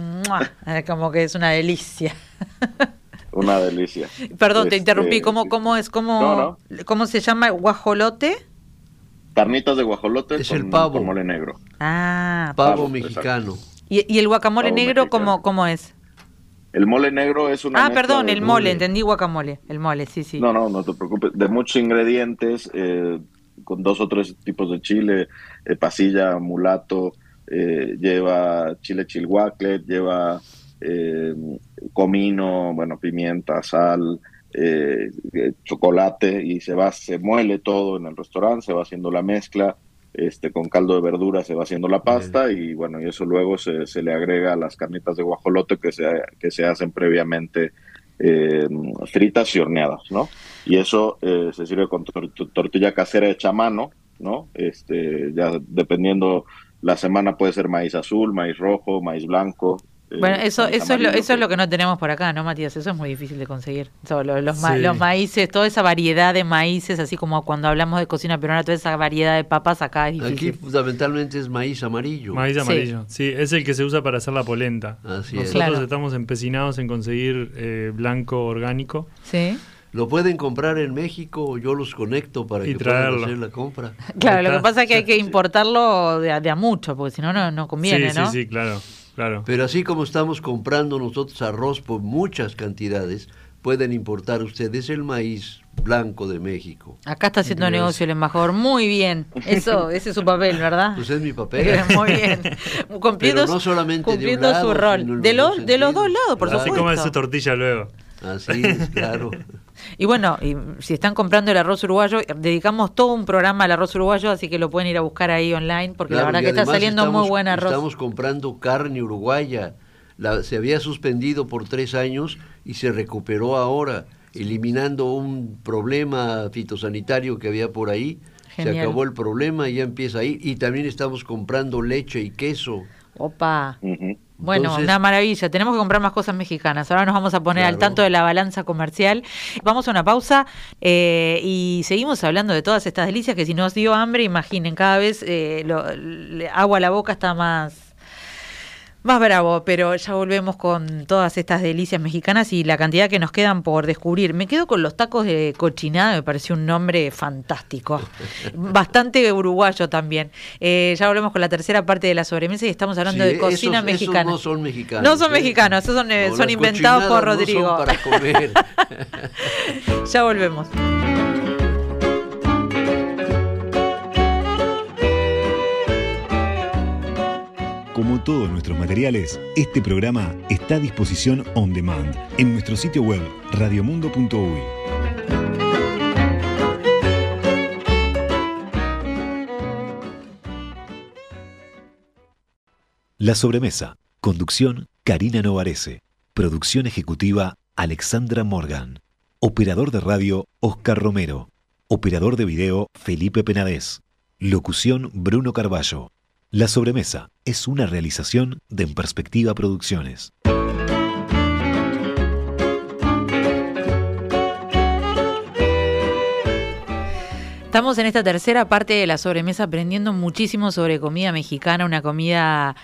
Eh, como que es una delicia. Una delicia. Perdón, te Este, interrumpí. ¿Cómo, cómo es? ¿Cómo, No, ¿Cómo se llama? ¿Guajolote? Carnitas de guajolote Es con, el pavo. con mole negro. Ah, Pavo Pavo, mexicano. ¿y, y el guacamole Pavo negro mexicano. cómo, cómo es? El mole negro es una Ah, perdón, el mole, entendí guacamole. El mole, sí, sí. No, no, no te preocupes. De muchos ingredientes, eh, con dos o tres tipos de chile, eh, pasilla, mulato, eh, lleva chile chilhuacle, lleva comino, bueno, pimienta, sal, chocolate y se va, se muele todo en el restaurante, se va haciendo la mezcla. Este, con caldo de verdura se va haciendo la pasta y bueno, y eso luego se, se le agrega a las carnitas de guajolote que se, que se hacen previamente eh, fritas y horneadas, ¿no? Y eso eh, se sirve con tor- tortilla casera hecha a mano, ¿no? Este, ya dependiendo la semana puede ser maíz azul, maíz rojo, maíz blanco. Eh, Bueno, eso, maíz eso, es lo, eso es lo que no tenemos por acá, ¿no, Matías? Eso es muy difícil de conseguir. So, los, ma- Sí. los maíces, toda esa variedad de maíces, así como cuando hablamos de cocina peruana, toda esa variedad de papas acá es Aquí difícil. fundamentalmente es maíz amarillo. Maíz Sí. amarillo. Sí, es el que se usa para hacer la polenta. Así es. Nosotros Claro. estamos empecinados en conseguir eh, blanco orgánico. Sí. Lo pueden comprar en México, yo los conecto para Y que traerlo. puedan hacer la compra. Claro, lo que pasa es que hay que importarlo de a, de a mucho, porque si no, no, no conviene, sí, ¿no? sí, sí, claro, claro. Pero así como estamos comprando nosotros arroz por muchas cantidades, pueden importar ustedes el maíz blanco de México. Acá está haciendo Entonces- negocio el embajador. Muy bien. Eso, ese es su papel, ¿verdad? Pues es mi papel. Muy bien. Cumpliendo, Pero no solamente de un cumpliendo lado, su rol. De, los de los dos lados, por Claro. Así supuesto. come su tortilla luego. Así es, claro. Y bueno, y si están comprando el arroz uruguayo, dedicamos todo un programa al arroz uruguayo, así que lo pueden ir a buscar ahí online, porque Claro, la verdad que está saliendo estamos- muy buen arroz. Estamos comprando carne uruguaya. La- se había suspendido por tres años y se recuperó ahora, eliminando un problema fitosanitario que había por ahí. Se acabó el problema y ya empieza ahí. Y también estamos comprando leche y queso. Opa. Ujú. Bueno, Entonces- una maravilla. Tenemos que comprar más cosas mexicanas. Ahora nos vamos a poner al tanto de la balanza comercial. Vamos a una pausa eh, y seguimos hablando de todas estas delicias que si nos dio hambre, imaginen, cada vez eh, lo- le- agua a la boca está más más bravo, pero ya volvemos con todas estas delicias mexicanas y la cantidad que nos quedan por descubrir. Me quedo con los tacos de cochinada, me pareció un nombre fantástico. Bastante uruguayo también. Eh, ya volvemos con la tercera parte de la sobremesa y estamos hablando Sí, de cocina esos- mexicana. Esos no son mexicanos. No son ¿eh? mexicanos, esos son, eh, No, son inventados por cochinadas no son Rodrigo. para comer. ya volvemos. Como todos nuestros materiales, este programa está a disposición on demand en nuestro sitio web radiomundo.uy. La sobremesa. Conducción Karina Novarese. Producción ejecutiva Alexandra Morgan. Operador de radio Oscar Romero. Operador de video Felipe Penadez. Locución Bruno Carballo. La sobremesa es una realización de En Perspectiva Producciones. Estamos en esta tercera parte de la sobremesa aprendiendo muchísimo sobre comida mexicana, una comida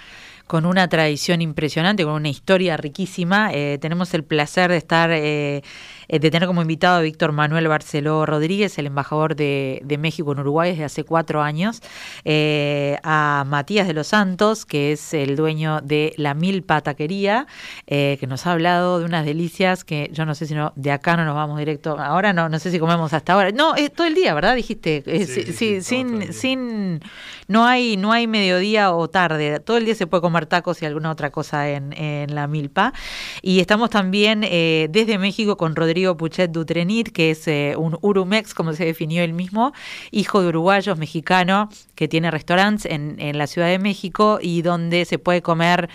con una tradición impresionante, con una historia riquísima. Eh, tenemos el placer de estar eh, eh, de tener como invitado a Víctor Manuel Barceló Rodríguez, el embajador de, México en Uruguay desde hace cuatro años, eh, a Matías de los Santos, que es el dueño de La Milpa Taquería, eh, que nos ha hablado de unas delicias que yo no sé si no, de acá no nos vamos directo, ahora no, no sé si comemos hasta ahora. No, es todo el día, ¿verdad? Dijiste, sí, sin, sin, no hay, no hay mediodía o tarde, todo el día se puede comer tacos y alguna otra cosa en, en La Milpa. Y estamos también desde México con Rodríguez Rodrigo Puchet Dutrenit, que es eh, un Urumex, como se definió él mismo, hijo de uruguayos, mexicano, que tiene restaurantes en, en la Ciudad de México y donde se puede comer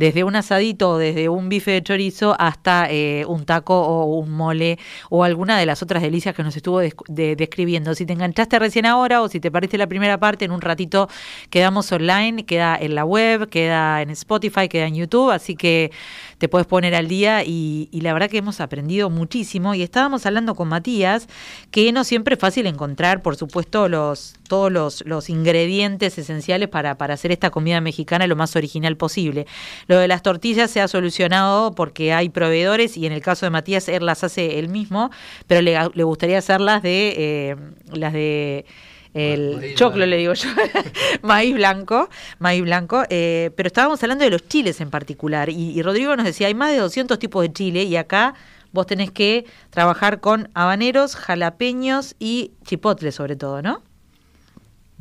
desde un asadito, desde un bife de chorizo hasta eh, un taco o un mole o alguna de las otras delicias que nos estuvo describiendo. Si te enganchaste recién ahora o si te parece la primera parte, en un ratito quedamos online, queda en la web, queda en Spotify, queda en YouTube, así que te puedes poner al día y, la verdad que hemos aprendido muchísimo y estábamos hablando con Matías que no siempre es fácil encontrar, por supuesto, los todos los, los ingredientes esenciales para, para hacer esta comida mexicana lo más original posible. Lo de las tortillas se ha solucionado porque hay proveedores y en el caso de Matías él las hace él mismo, pero le, gustaría hacerlas de eh, las de el choclo le digo yo, maíz blanco, maíz blanco, eh, pero estábamos hablando de los chiles en particular y, Rodrigo nos decía, hay más de 200 tipos de chile y acá vos tenés que trabajar con habaneros, jalapeños y chipotles sobre todo, ¿no?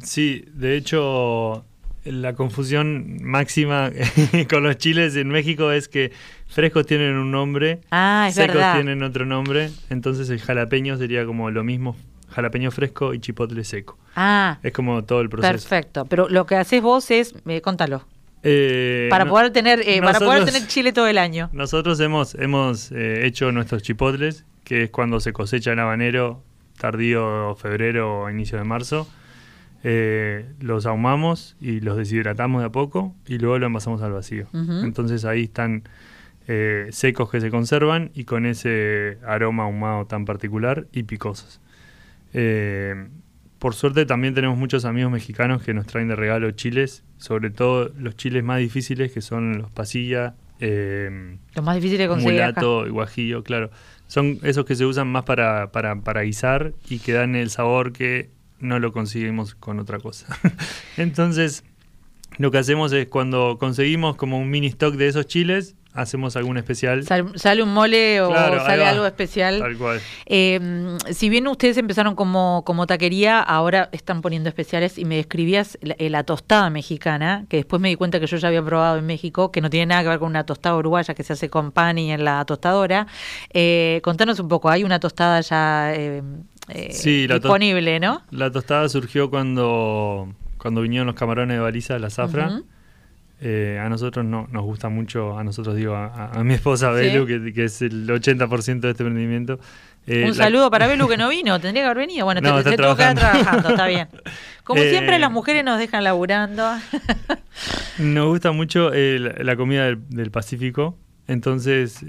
Sí, de hecho la confusión máxima con los chiles en México es que frescos tienen un nombre, ah, secos tienen otro nombre, entonces el jalapeño sería como lo mismo, jalapeño fresco y chipotle seco. Ah, es como todo el proceso. Perfecto, pero lo que haces vos es, eh, contalo. Eh, para poder tener eh, para poder tener chile todo el año. Nosotros hemos hemos eh, hecho nuestros chipotles, que es cuando se cosecha en habanero, tardío febrero o inicio de marzo eh, los ahumamos y los deshidratamos de a poco y luego lo envasamos al vacío. Entonces ahí están eh, secos que se conservan y con ese aroma ahumado tan particular y picosos. Eh, por suerte también tenemos muchos amigos mexicanos que nos traen de regalo chiles, sobre todo los chiles más difíciles que son los pasilla, los más difíciles de conseguir mulato y guajillo, claro. Son esos que se usan más para, para, para guisar y que dan el sabor que no lo conseguimos con otra cosa. Entonces, lo que hacemos es cuando conseguimos como un mini stock de esos chiles, hacemos algún especial. sale un mole o sale algo especial. Tal cual. Em, si bien ustedes empezaron como, como taquería, ahora están poniendo especiales y me describías eh, la, tostada mexicana, que después me di cuenta que yo ya había probado en México, que no tiene nada que ver con una tostada uruguaya que se hace con pan y en la tostadora. Eh, contanos un poco, ¿hay una tostada ya em, eh, disponible, ¿no? La tostada surgió cuando, cuando vinieron los camarones de baliza de la zafra. Eh, a nosotros no, nos gusta mucho, a nosotros digo, a, mi esposa Belu, que, es el 80% de este emprendimiento. Eh, Un saludo para Belu que no vino, tendría que haber venido. Bueno, no, te, tuvo que trabajando, está bien. Como siempre, las mujeres nos dejan laburando. nos gusta mucho la comida del, Pacífico. Entonces,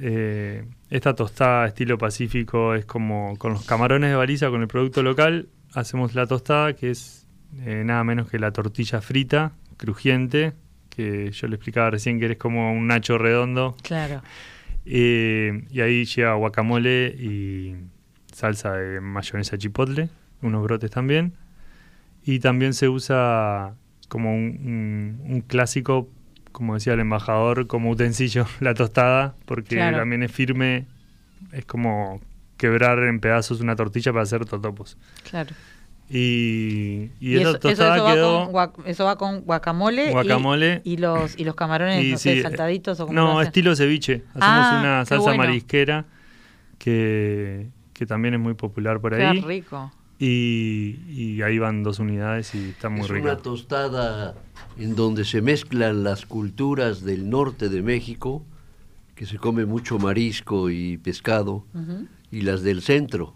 esta tostada estilo Pacífico es como con los camarones de baliza, con el producto local, hacemos la tostada, que es eh, nada menos que la tortilla frita, crujiente, que yo le explicaba recién que eres como un nacho redondo. Claro. Eh, y ahí lleva guacamole y salsa de mayonesa chipotle, unos brotes también. Y también se usa como un clásico como decía el embajador, como utensilio la tostada, porque también es firme, es como quebrar en pedazos una tortilla para hacer totopos. Claro. Y, y, esa tostada quedó. Va con, eso va con guacamole, guacamole y, los, y los camarones, no sé, saltaditos o No, estilo ceviche. Hacemos ah, una salsa marisquera que, que también es muy popular por ahí. Qué rico. Y, ahí van dos unidades y está muy rico. Es una tostada en donde se mezclan las culturas del norte de México, que se come mucho marisco y pescado, y las del centro,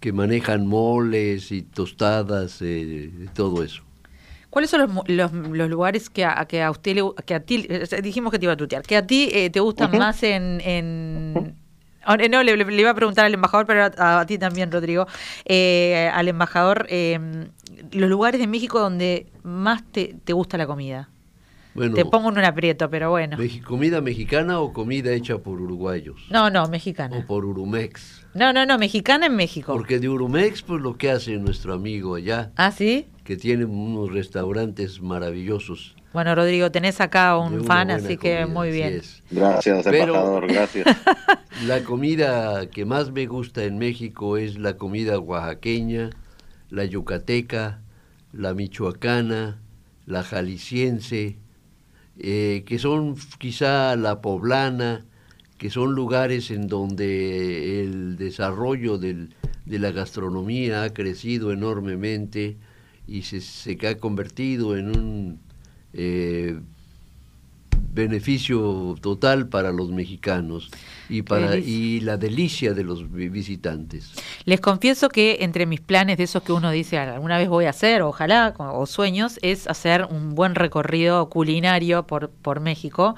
que manejan moles y tostadas, eh, todo eso. ¿Cuáles son los, los, los lugares que a, que a usted le, que a ti eh, dijimos que te iba a tutear, que a ti eh, te gustan más en, en Ah, No, le, le iba a preguntar al embajador, pero a, a ti también, Rodrigo. Eh, al embajador, eh, los lugares de México donde más te, te gusta la comida. Bueno, Te pongo en un aprieto, pero bueno. ¿comida mexicana o comida hecha por uruguayos? No, no, O mexicana. por Urumex. No, no, no, mexicana en México. Porque de Urumex, pues lo que hace nuestro amigo allá, Ah, sí. que tiene unos restaurantes maravillosos. Bueno, Rodrigo, tenés acá un fan, así que comida, muy bien. es. Gracias, Pero- embajador, gracias. La comida que más me gusta en México es la comida oaxaqueña, la yucateca, la michoacana, la jalisciense, eh, que son quizá la poblana, que son lugares en donde el desarrollo de la gastronomía ha crecido enormemente y se, se ha convertido en un eh, beneficio total para los mexicanos y para y la delicia de los vi- visitantes. Les confieso que entre mis planes de esos que uno dice alguna vez voy a hacer, ojalá, o sueños, es hacer un buen recorrido culinario por, por México,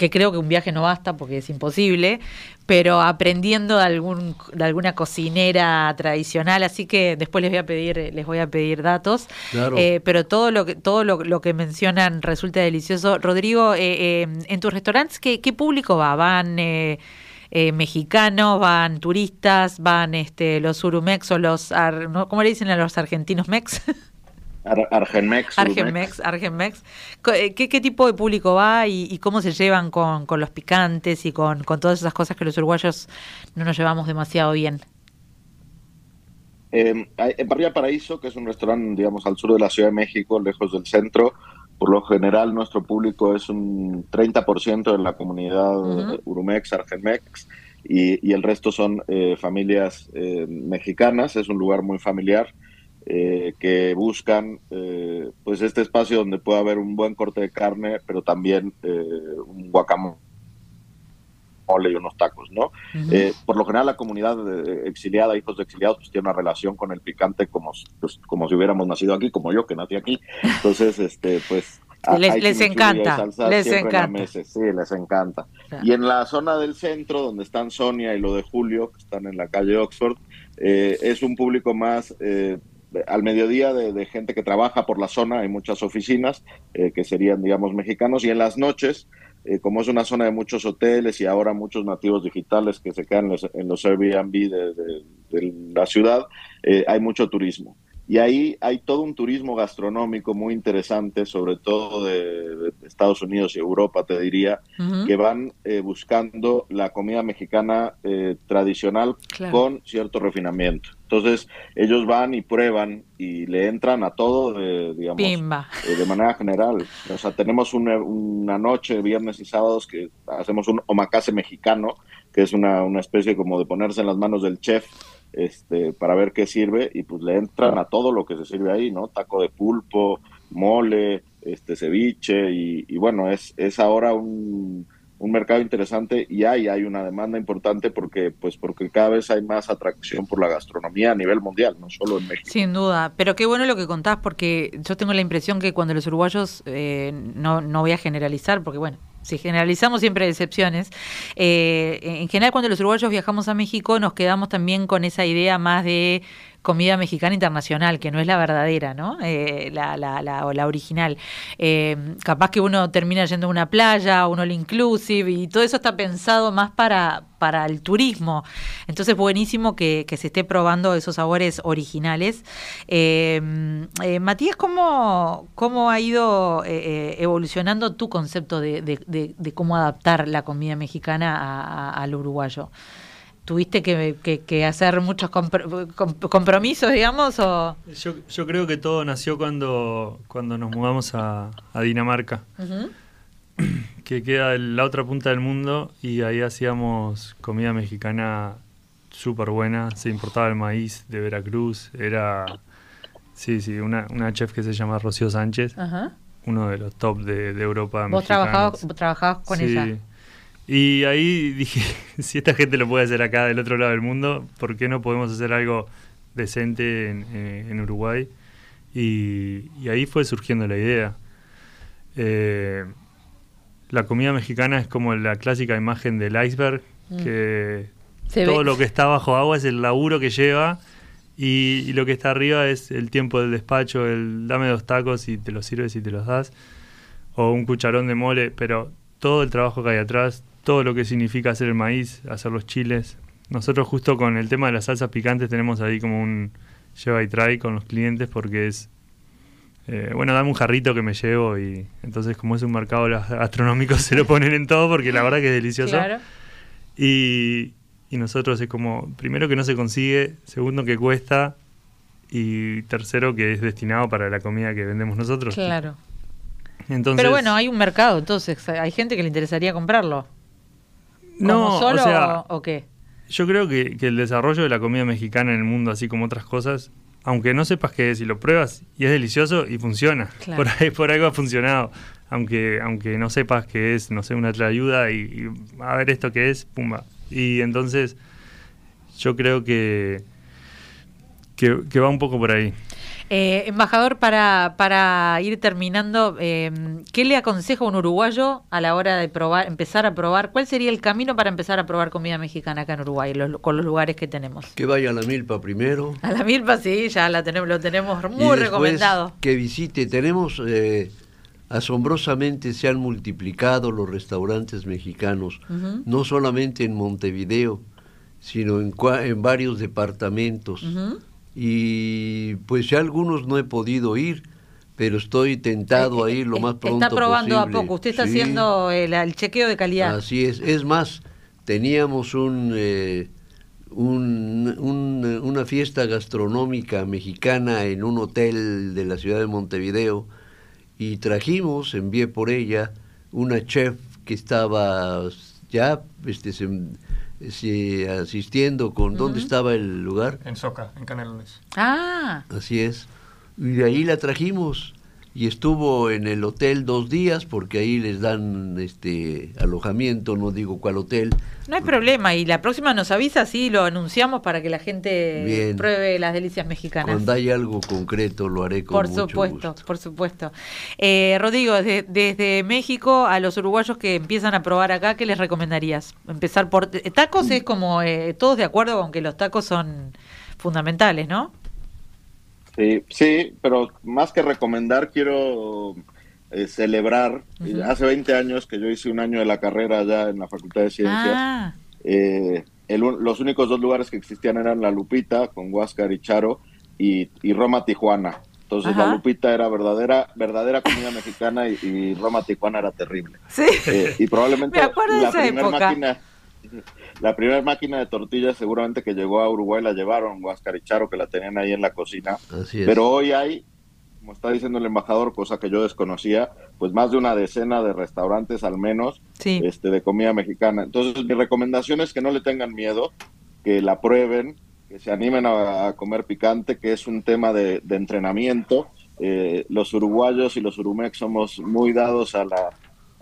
que creo que un viaje no basta porque es imposible, pero aprendiendo de, algún, de alguna cocinera tradicional, así que después les voy a pedir, les voy a pedir datos. Claro. Eh, pero todo lo que, todo lo, lo que mencionan resulta delicioso. Rodrigo, eh, eh, en tus restaurantes, ¿qué, qué público va? ¿Van eh, eh, mexicanos, van turistas, van este, los urumex o los, ar-. ¿cómo le dicen a los argentinos mex? Ar- Argenmex. Argenmex, Argenmex. Eh, ¿Qué, qué tipo de público va y, y cómo se llevan con, con los picantes y con, con todas esas cosas que los uruguayos no nos llevamos demasiado bien? Eh, en Parrilla Paraíso, que es un restaurante, digamos, al sur de la Ciudad de México, lejos del centro, por lo general nuestro público es un 30% de la comunidad eh, Urumex, Argenmex, y, y el resto son eh, familias eh, mexicanas. Es un lugar muy familiar eh, que buscan eh, pues este espacio donde pueda haber un buen corte de carne, pero también eh, un guacamole y unos tacos, ¿no? Eh, por lo general la comunidad eh, exiliada, hijos de exiliados, pues tiene una relación con el picante como, pues, como si hubiéramos nacido aquí, como yo que nací aquí. Entonces, este, pues... Les- encanta, les encanta. Sí, les encanta. Claro. Y en la zona del centro, donde están Sonia y lo de Julio, que están en la calle Oxford, eh, es un público más... eh, al mediodía de, gente que trabaja por la zona, hay muchas oficinas eh, que serían, digamos, mexicanos, y en las noches eh, como es una zona de muchos hoteles y ahora muchos nativos digitales que se quedan en los, en los Airbnb de, de- de la ciudad, eh, hay mucho turismo. Y ahí hay todo un turismo gastronómico muy interesante, sobre todo de, de Estados Unidos y Europa, te diría, que van eh, buscando la comida mexicana eh, tradicional Claro. con cierto refinamiento. Entonces, ellos van y prueban y le entran a todo, de, digamos, eh, de manera general. O sea, tenemos una, una noche, viernes y sábados, que hacemos un omakase mexicano, que es una, una especie como de ponerse en las manos del chef este, para ver qué sirve, y pues le entran a todo lo que se sirve ahí, ¿no? Taco de pulpo, mole, este ceviche, y, y bueno, es, es ahora un, un mercado interesante y hay, hay una demanda importante porque, pues, porque cada vez hay más atracción por la gastronomía a nivel mundial, no solo en México. Sin duda, pero qué bueno lo que contás porque yo tengo la impresión que cuando los uruguayos, eh, no, no voy a generalizar porque bueno, si generalizamos siempre hay excepciones, eh, en general cuando los uruguayos viajamos a México nos quedamos también con esa idea más de comida mexicana internacional, que no es la verdadera, ¿no? Eh, la, la, la, o la original. Eh, capaz que uno termina yendo a una playa, uno all inclusive, y todo eso está pensado más para, para el turismo. Entonces, buenísimo que, que se esté probando esos sabores originales. Eh, Matías, ¿cómo, ¿cómo ha ido evolucionando tu concepto de, de- de- de cómo adaptar la comida mexicana a- al uruguayo? ¿Tuviste que, que- que hacer muchos compro- com- compromisos, digamos? O... Yo, yo creo que todo nació cuando, cuando nos mudamos a, a Dinamarca, que queda en la otra punta del mundo y ahí hacíamos comida mexicana súper buena. Se importaba el maíz de Veracruz. Era, sí, sí, una, una chef que se llama Rocío Sánchez, Ajá. uno de los top de, de Europa. ¿Vos trabajabas, trabajabas con Sí. ella? Y ahí dije, si esta gente lo puede hacer acá del otro lado del mundo, ¿por qué no podemos hacer algo decente en, eh, en Uruguay. Y, y ahí fue surgiendo la idea. Eh, la comida mexicana es como la clásica imagen del iceberg, Mm. que Se todo ve. lo que está bajo agua es el laburo que lleva y, y lo que está arriba es el tiempo del despacho, el dame dos tacos y te los sirves y te los das, o un cucharón de mole, pero todo el trabajo que hay atrás, todo lo que significa hacer el maíz, hacer los chiles. Nosotros justo con el tema de las salsas picantes tenemos ahí como un lleva y trae con los clientes porque es eh, bueno, dame un jarrito que me llevo y entonces como es un mercado gastronómico se lo ponen en todo porque la verdad que es delicioso. Claro. Y, y nosotros es como, primero que no se consigue, segundo que cuesta y tercero que es destinado para la comida que vendemos nosotros. Claro. Entonces, Pero bueno, hay un mercado, entonces hay gente que le interesaría comprarlo. No, ¿Como solo o sea, o, o qué? yo creo que, que el desarrollo de la comida mexicana en el mundo, así como otras cosas, aunque no sepas qué es y lo pruebas y es delicioso y funciona. Claro. Por ahí por algo ha funcionado. Aunque, aunque no sepas qué es, no sé, una ayuda y, y a ver esto qué es, pumba. Y entonces yo creo que, que, que va un poco por ahí. Eh, embajador, para, para ir terminando, eh, ¿qué le aconseja a un uruguayo a la hora de probar, empezar a probar? ¿Cuál sería el camino para empezar a probar comida mexicana acá en Uruguay, los- con los lugares que tenemos? Que vaya a la milpa primero. A la milpa sí, ya la tenemos, lo tenemos y muy después recomendado. Que visite. Tenemos, eh, asombrosamente se han multiplicado los restaurantes mexicanos, no solamente en Montevideo, sino en, en varios departamentos. Y pues ya algunos no he podido ir, pero estoy tentado a ir lo Eh, más pronto Está probando posible. a poco, usted está Sí. haciendo el, el chequeo de calidad. Así es. Es más, teníamos un, eh, un- un- una fiesta gastronómica mexicana en un hotel de la ciudad de Montevideo y trajimos, envié por ella, una chef que estaba ya este, se- se- asistiendo con... ¿Dónde estaba el lugar? En Soca, en Canelones. Ah, Así es. Y de ahí la trajimos y estuvo en el hotel dos días porque ahí les dan este alojamiento, no digo cuál hotel. no hay problema. Y la próxima nos avisa, sí, lo anunciamos para que la gente Bien. pruebe las delicias mexicanas. Cuando hay algo concreto lo haré con Por mucho supuesto, gusto. por supuesto. Eh, Rodrigo, desde, desde México a los uruguayos que empiezan a probar acá, ¿qué les recomendarías? Empezar por eh, tacos es como eh, todos de acuerdo con que los tacos son fundamentales, ¿no? Sí, sí, pero más que recomendar, quiero eh, celebrar. Hace 20 años que yo hice un año de la carrera allá en la Facultad de Ciencias. Ah, Eh, el los únicos dos lugares que existían eran La Lupita, con Huáscar y Charo, y, y Roma Tijuana. Entonces Ajá. La Lupita era verdadera, verdadera comida mexicana y, y Roma Tijuana era terrible. sí. Eh, y probablemente Me la primera máquina la primera máquina de tortillas seguramente que llegó a Uruguay la llevaron Huáscar y Charo que la tenían ahí en la cocina Así es. pero hoy hay como está diciendo el embajador cosa que yo desconocía pues más de una decena de restaurantes al menos Sí. este de comida mexicana entonces mi recomendación es que no le tengan miedo que la prueben que se animen a, a comer picante que es un tema de, de entrenamiento Eh, los uruguayos y los urumex somos muy dados a la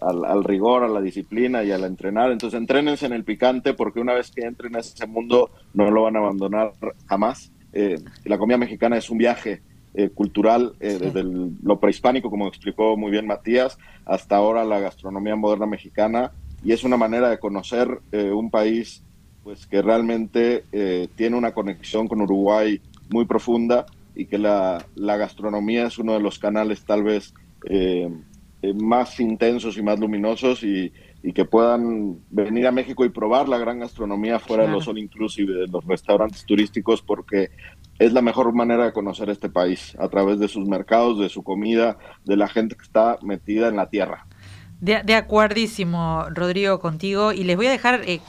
al, al rigor, a la disciplina y al entrenar. Entonces, entrénense en el picante porque una vez que entren a ese mundo no lo van a abandonar jamás. Eh, la comida mexicana es un viaje eh, cultural eh, desde el- lo prehispánico, como explicó muy bien Matías, hasta ahora la gastronomía moderna mexicana y es una manera de conocer un país pues que realmente eh, tiene una conexión con Uruguay muy profunda y que la, la gastronomía es uno de los canales tal vez eh, eh, más intensos y más luminosos y, y que puedan venir a México y probar la gran gastronomía fuera Claro. de los all inclusive, de los restaurantes turísticos, porque es la mejor manera de conocer este país, a través de sus mercados, de su comida, de la gente que está metida en la tierra. De, de acuerdísimo, Rodrigo, contigo. Y les voy a dejar eh,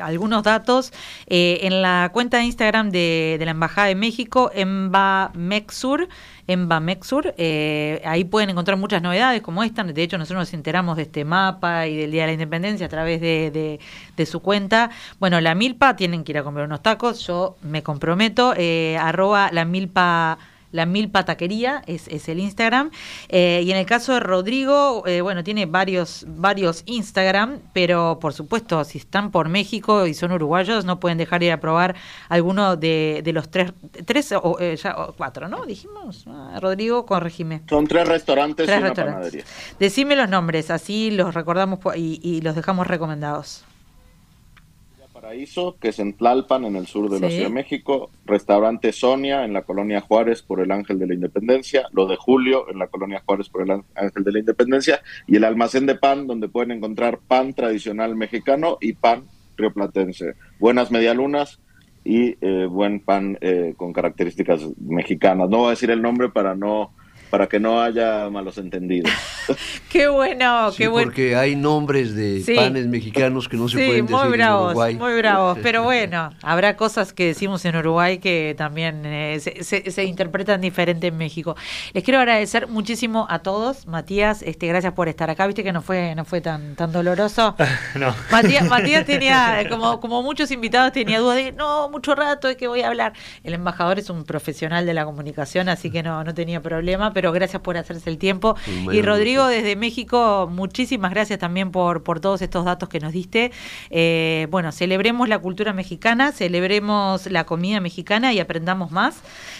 algunos datos eh, en la cuenta de Instagram de, de la Embajada de México, Embamexur. Embamexur. Eh, ahí pueden encontrar muchas novedades como esta. De hecho, nosotros nos enteramos de este mapa y del Día de la Independencia a través de, de- su cuenta. Bueno, la milpa, tienen que ir a comer unos tacos. Yo me comprometo. eh, arroba la milpa la Milpa Taquería es, es el Instagram. Eh, y en el caso de Rodrigo, eh, bueno, tiene varios, varios Instagram, pero por supuesto, si están por México y son uruguayos, no pueden dejar de ir a probar alguno de, de los tres, tres o, eh, ya, o cuatro, ¿no? Dijimos, Ah, Rodrigo, corregime. Son tres restaurantes Tres y una restaurantes. panadería. Decime los nombres, así los recordamos y, y los dejamos recomendados. Paraíso, que es en Tlalpan, en el sur de la. Ciudad de México. Restaurante Sonia, en la colonia Juárez, por el Ángel de la Independencia. Lo de Julio, en la colonia Juárez, por el Án- Ángel de la Independencia. Y el almacén de pan, donde pueden encontrar pan tradicional mexicano y pan rioplatense. Buenas medialunas y eh, buen pan eh, con características mexicanas. No voy a decir el nombre para no para que no haya malos entendidos. Qué bueno, Sí, qué bueno. porque hay nombres de Sí. panes mexicanos que no se Sí, pueden decir muy bravos, en Uruguay. muy bravos. Pero bueno, habrá cosas que decimos en Uruguay que también eh, se, se- se interpretan diferente en México. Les quiero agradecer muchísimo a todos. Matías, este, gracias por estar acá. Viste que no fue, no fue tan, tan doloroso. no. Matías, Matías tenía, como, como muchos invitados, tenía dudas de, no, mucho rato de que voy a hablar. El embajador es un profesional de la comunicación, así que no, no tenía problema, pero gracias por hacerse el tiempo. Y Rodrigo, desde México, muchísimas gracias también por, por todos estos datos que nos diste. Eh, bueno, celebremos la cultura mexicana, celebremos la comida mexicana y aprendamos más.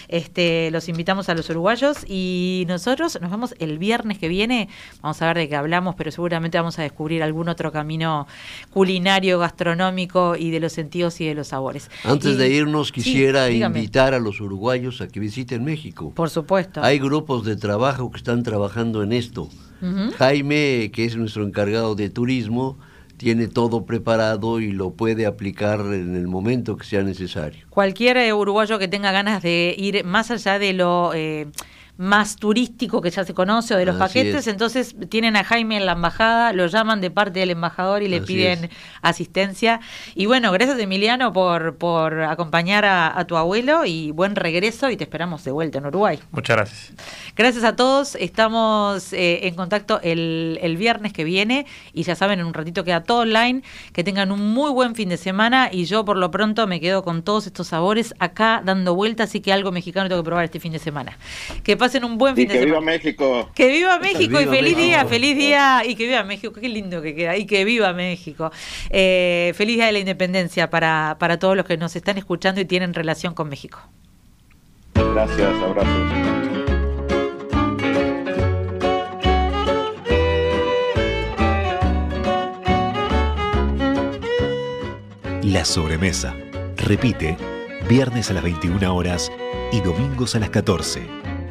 Este, los invitamos a los uruguayos y nosotros nos vemos el viernes que viene. Vamos a ver de qué hablamos, pero seguramente vamos a descubrir algún otro camino culinario, gastronómico y de los sentidos y de los sabores. Antes Y- de irnos, quisiera invitar a los uruguayos a que visiten México. Por supuesto. Hay grupos de trabajo que están trabajando en esto. Ujú. Jaime, que es nuestro encargado de turismo, tiene todo preparado y lo puede aplicar en el momento que sea necesario. Cualquier uruguayo que tenga ganas de ir más allá de lo eh, más turístico que ya se conoce o de los Así paquetes, es. entonces tienen a Jaime en la embajada, lo llaman de parte del embajador y le Así piden es. asistencia. Y bueno, gracias Emiliano por, por acompañar a, a tu abuelo y buen regreso y te esperamos de vuelta en Uruguay. Muchas gracias. Gracias a todos, estamos eh, en contacto el, el viernes que viene y ya saben, en un ratito queda todo online, que tengan un muy buen fin de semana y yo por lo pronto me quedo con todos estos sabores acá dando vueltas, así que algo mexicano tengo que probar este fin de semana. Que pasen un buen y fin de que viva semana. México. Que viva México y viva feliz México. día, feliz día y que viva México, qué lindo que queda, y que viva México. Eh, feliz día de la independencia para, para todos los que nos están escuchando y tienen relación con México. Gracias, abrazos. La sobremesa. Repite, viernes a las 21 horas y domingos a las 14